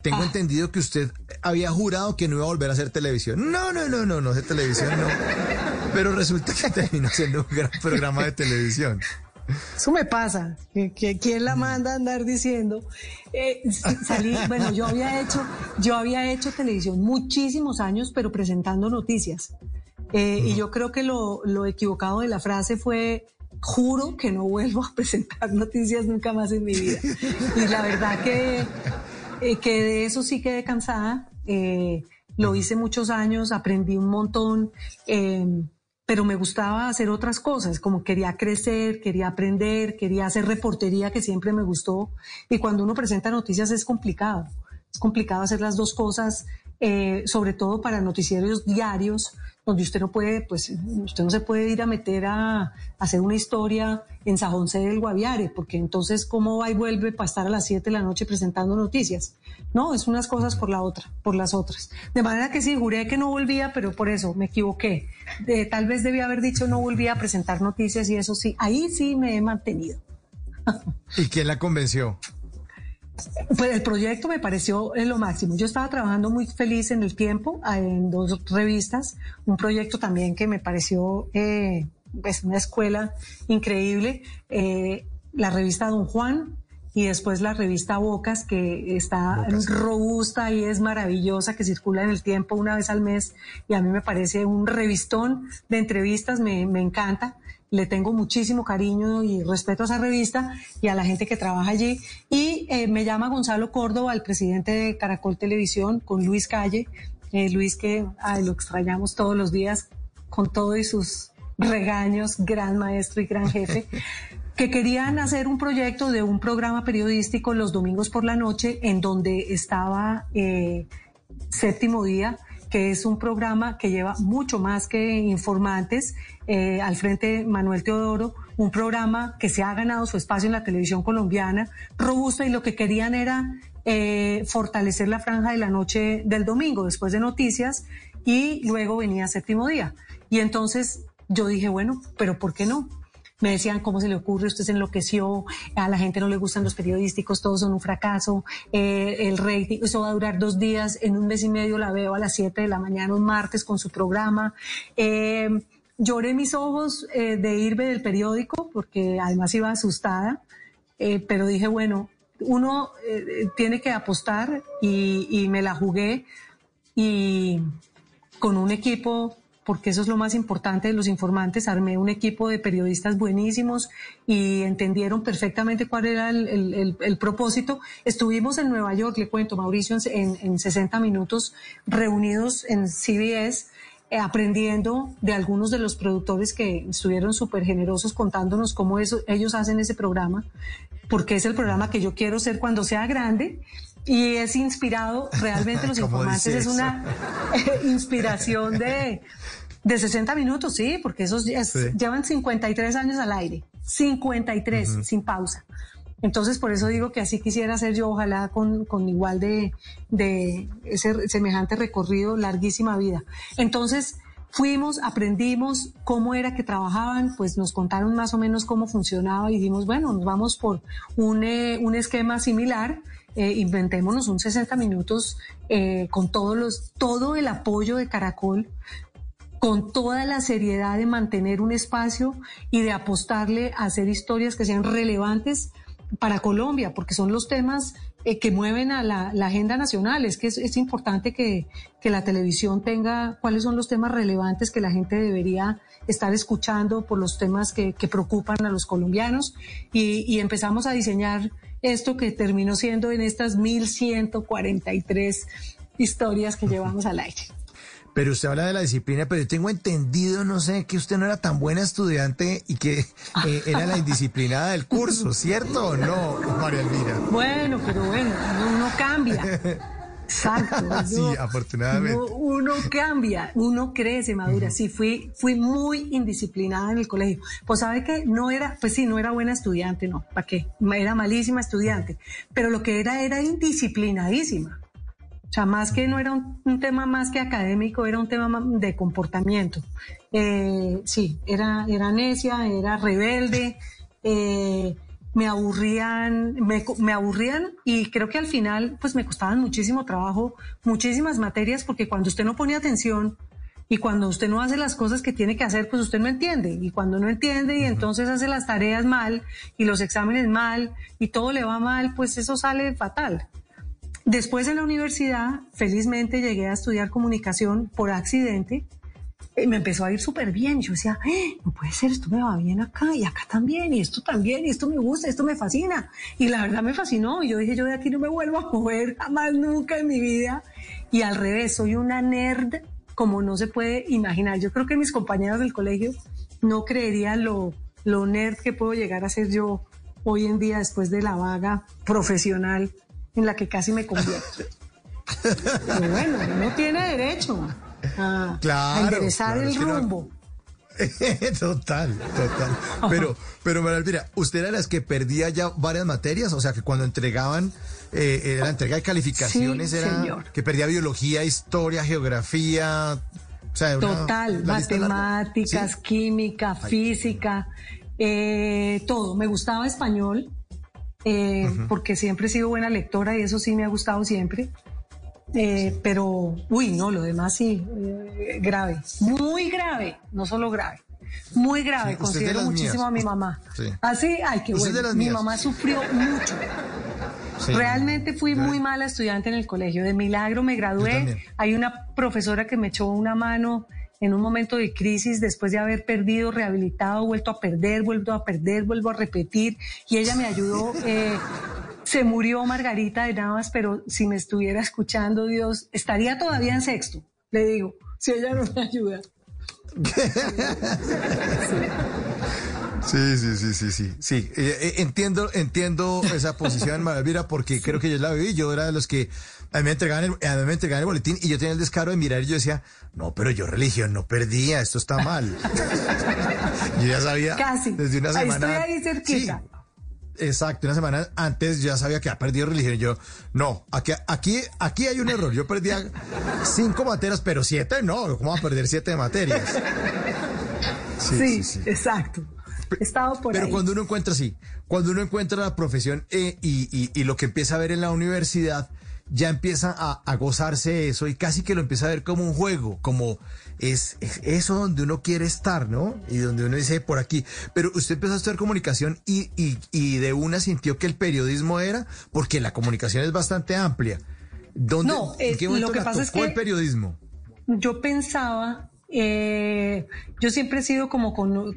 Tengo entendido que usted había jurado que no iba a volver a hacer televisión. No, no, no, no, no hacer televisión, no. Pero resulta que terminó siendo un gran programa de televisión. Eso me pasa, que, quién la manda a andar diciendo. Eh, salí, bueno, yo había hecho, yo había hecho televisión muchísimos años, pero presentando noticias. Eh, y yo creo que lo, lo equivocado de la frase fue juro que no vuelvo a presentar noticias nunca más en mi vida. Y la verdad que, eh, que de eso sí quedé cansada. Eh, lo hice muchos años, aprendí un montón, eh, pero me gustaba hacer otras cosas, como quería crecer, quería aprender, quería hacer reportería, que siempre me gustó. Y cuando uno presenta noticias es complicado. Es complicado hacer las dos cosas, eh, sobre todo para noticieros diarios, donde usted no puede, pues, usted no se puede ir a meter a, hacer una historia en San José del Guaviare, porque entonces, ¿cómo va y vuelve para estar a las 7 de la noche presentando noticias? No, es unas cosas por la otra, por las otras. De manera que sí, juré que no volvía, pero por eso me equivoqué. Tal vez debía haber dicho no volvía a presentar noticias y eso sí, ahí sí me he mantenido. ¿Y quién la convenció? Pues el proyecto me pareció en lo máximo. Yo estaba trabajando muy feliz en el tiempo, en dos revistas, un proyecto también que me pareció eh, pues una escuela increíble, eh, la revista Don Juan y después la revista Bocas, que está Bocas. robusta y es maravillosa, que circula en el tiempo una vez al mes y a mí me parece un revistón de entrevistas, me, me encanta le tengo muchísimo cariño y respeto a esa revista y a la gente que trabaja allí. Y eh, me llama Gonzalo Córdoba, el presidente de Caracol Televisión, con Luis Calle. Eh, Luis que ay, lo extrañamos todos los días con todo y sus regaños, gran maestro y gran jefe, que querían hacer un proyecto de un programa periodístico los domingos por la noche en donde estaba eh, séptimo día que es un programa que lleva mucho más que informantes, eh, al frente Manuel Teodoro, un programa que se ha ganado su espacio en la televisión colombiana, robusto, y lo que querían era eh, fortalecer la franja de la noche del domingo, después de noticias, y luego venía séptimo día. Y entonces yo dije, bueno, pero ¿por qué no? Me decían, ¿cómo se le ocurre? Usted se enloqueció, a la gente no le gustan los periodísticos, todos son un fracaso, eh, el rating, eso va a durar dos días, en un mes y medio la veo a las 7 de la mañana, un martes, con su programa. Eh, lloré mis ojos eh, de irme del periódico, porque además iba asustada, pero dije, bueno, uno tiene que apostar y me la jugué y con un equipo porque eso es lo más importante de los informantes. Armé un equipo de periodistas buenísimos y entendieron perfectamente cuál era el, el, el, el propósito. Estuvimos en Nueva York, le cuento, Mauricio, en, en 60 minutos reunidos en CBS. Eh, aprendiendo de algunos de los productores que estuvieron súper generosos contándonos cómo eso, ellos hacen ese programa, porque es el programa que yo quiero ser cuando sea grande y es inspirado, realmente los ¿Cómo informantes es una inspiración de, de 60 minutos, sí, porque esos Sí. llevan 53 años al aire, 53 sin pausa. Entonces, por eso digo que así quisiera ser yo, ojalá con, con igual de, de ese semejante recorrido, larguísima vida. Entonces, fuimos, aprendimos cómo era que trabajaban, pues nos contaron más o menos cómo funcionaba y dijimos, bueno, nos vamos por un, eh, un esquema similar, eh, inventémonos un 60 minutos eh, con todos los, todo el apoyo de Caracol, con toda la seriedad de mantener un espacio y de apostarle a hacer historias que sean relevantes para Colombia, porque son los temas eh, que mueven a la, agenda nacional. Es que es, importante que, la televisión tenga cuáles son los temas relevantes que la gente debería estar escuchando por los temas que, que preocupan a los colombianos. Y, y empezamos a diseñar esto que terminó siendo en estas 1143 historias que llevamos al aire. Pero usted habla de la disciplina, pero yo tengo entendido, no sé, que usted no era tan buena estudiante y que eh, era la indisciplinada del curso, ¿cierto o no, María Elvira? Bueno, pero bueno, uno, cambia. Exacto. sí, afortunadamente. Uno, cambia, uno crece, madura. Sí, fui, fui muy indisciplinada en el colegio. Pues sabe que no era, pues sí, no era buena estudiante, no, ¿para qué? Era malísima estudiante. Pero lo que era, era indisciplinadísima. O sea, más que no era un, tema más que académico, era un tema de comportamiento. Eh, sí, era, era necia, era rebelde, eh, me aburrían, me, me, aburrían y creo que al final pues me costaban muchísimo trabajo, muchísimas materias, porque cuando usted no pone atención y cuando usted no hace las cosas que tiene que hacer, pues usted no entiende. Y cuando no entiende y entonces hace las tareas mal y los exámenes mal y todo le va mal, pues eso sale fatal. Después en la universidad, felizmente llegué a estudiar comunicación por accidente. Y me empezó a ir súper bien. Yo decía, ¡Eh, no puede ser, esto me va bien acá y acá también, y esto también, y esto me gusta, esto me fascina. Y la verdad me fascinó. Y yo dije, yo de aquí no me vuelvo a mover jamás, nunca en mi vida. Y al revés, soy una nerd como no se puede imaginar. Yo creo que mis compañeros del colegio no creerían lo, lo nerd que puedo llegar a ser yo hoy en día después de la vaga profesional en la que casi me convierto. Pero bueno, no tiene derecho a, enderezar el rumbo. total, total. Pero, pero mira, usted era las que perdía ya varias materias, o sea que cuando entregaban eh, la entrega de calificaciones era que perdía biología, historia, geografía. O sea, total, matemáticas, química, física, eh, todo. Me gustaba español, eh, porque siempre he sido buena lectora y eso sí me ha gustado siempre. Eh, pero, uy, no, lo demás sí, eh, grave, muy grave, no solo grave, muy grave. Considero muchísimo a mi mamá. Así, ay, qué bueno. Mi mamá sufrió mucho. Realmente fui muy mala estudiante en el colegio. De milagro me gradué. Hay una profesora que me echó una mano en un momento de crisis, después de haber perdido, rehabilitado, vuelto a perder, vuelto a perder, vuelvo a repetir, y ella me ayudó. Eh, se murió Margarita de Navas, pero si me estuviera escuchando, Dios, estaría todavía en sexto, le digo, si ella no me ayuda. Sí, sí, sí, sí, sí, sí. Eh, eh, entiendo, entiendo esa posición, Maravilla, porque creo que yo la viví. Yo era de los que a mí me entregaban el, a mí me entregaban el boletín y yo tenía el descaro de mirar y yo decía, no, pero yo religión no perdía, esto está mal. yo ya sabía. Casi. Desde una semana. Estoy ahí cerquita. Exacto, una semana antes ya sabía que había perdido religión. Yo, no, aquí, aquí, aquí hay un error. Yo perdía cinco materias, pero siete no. ¿Cómo va a perder siete materias? Sí, sí, exacto. Estado por Pero cuando uno encuentra, sí, cuando uno encuentra la profesión eh, y, y, lo que empieza a ver en la universidad, ya empieza a, gozarse eso y casi que lo empieza a ver como un juego, como es, eso donde uno quiere estar, ¿no? Y donde uno dice por aquí. Pero usted empezó a estudiar comunicación y, y, de una sintió que el periodismo era, porque la comunicación es bastante amplia. ¿Dónde, no, ¿en qué momento lo que pasa es que el periodismo? Yo pensaba eh, yo siempre he sido como con,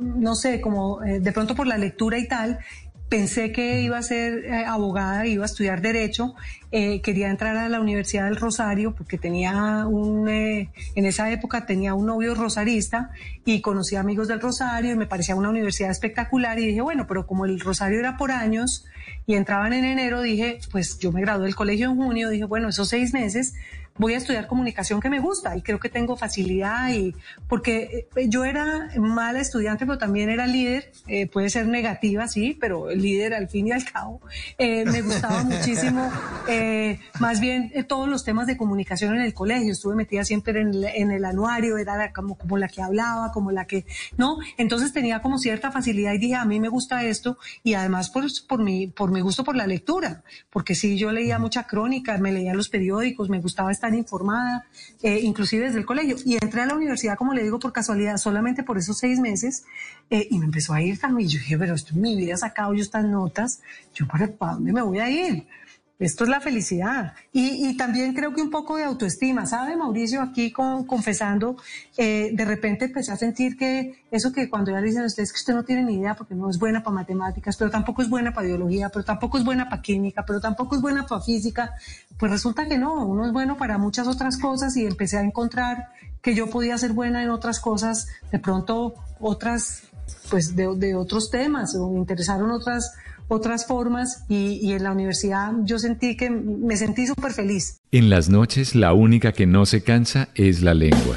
no sé, como eh, de pronto por la lectura y tal, Pensé que iba a ser eh, abogada, iba a estudiar derecho. Eh, quería entrar a la Universidad del Rosario porque tenía un, en esa época tenía un novio rosarista y conocí amigos del Rosario y me parecía una universidad espectacular y dije, bueno, pero como el Rosario era por años y entraban en enero, dije, pues yo me gradué del colegio en junio, dije, bueno, esos seis meses voy a estudiar comunicación que me gusta y creo que tengo facilidad y porque eh, yo era mala estudiante pero también era líder, eh, puede ser negativa sí, pero líder al fin y al cabo. Eh, me gustaba muchísimo más bien todos los temas de comunicación en el colegio, estuve metida siempre en el, en el anuario, era como, como la que hablaba, como la que, ¿no? Entonces tenía como cierta facilidad y dije, a mí me gusta esto y además por, por, mi, por mi gusto por la lectura, porque sí, yo leía mucha crónica, me leía los periódicos, me gustaba estar informada, eh, inclusive desde el colegio. Y entré a la universidad, como le digo, por casualidad, solamente por esos seis meses, eh, y me empezó a ir también. Yo dije, pero esto mi vida he sacado yo estas notas, yo ¿para dónde me voy a ir? Esto es la felicidad. Y, también creo que un poco de autoestima. ¿Sabe, Mauricio? Aquí confesando, eh, de repente empecé a sentir que eso que cuando ya le dicen a ustedes que usted no tiene ni idea porque no es buena para matemáticas, pero tampoco es buena para biología, pero tampoco es buena para química, pero tampoco es buena para física, pues resulta que no, uno es bueno para muchas otras cosas y empecé a encontrar que yo podía ser buena en otras cosas, de pronto otras, pues de, de otros temas, o me interesaron otras otras formas y, y en la universidad yo sentí que me sentí súper feliz. En las noches la única que no se cansa es la lengua.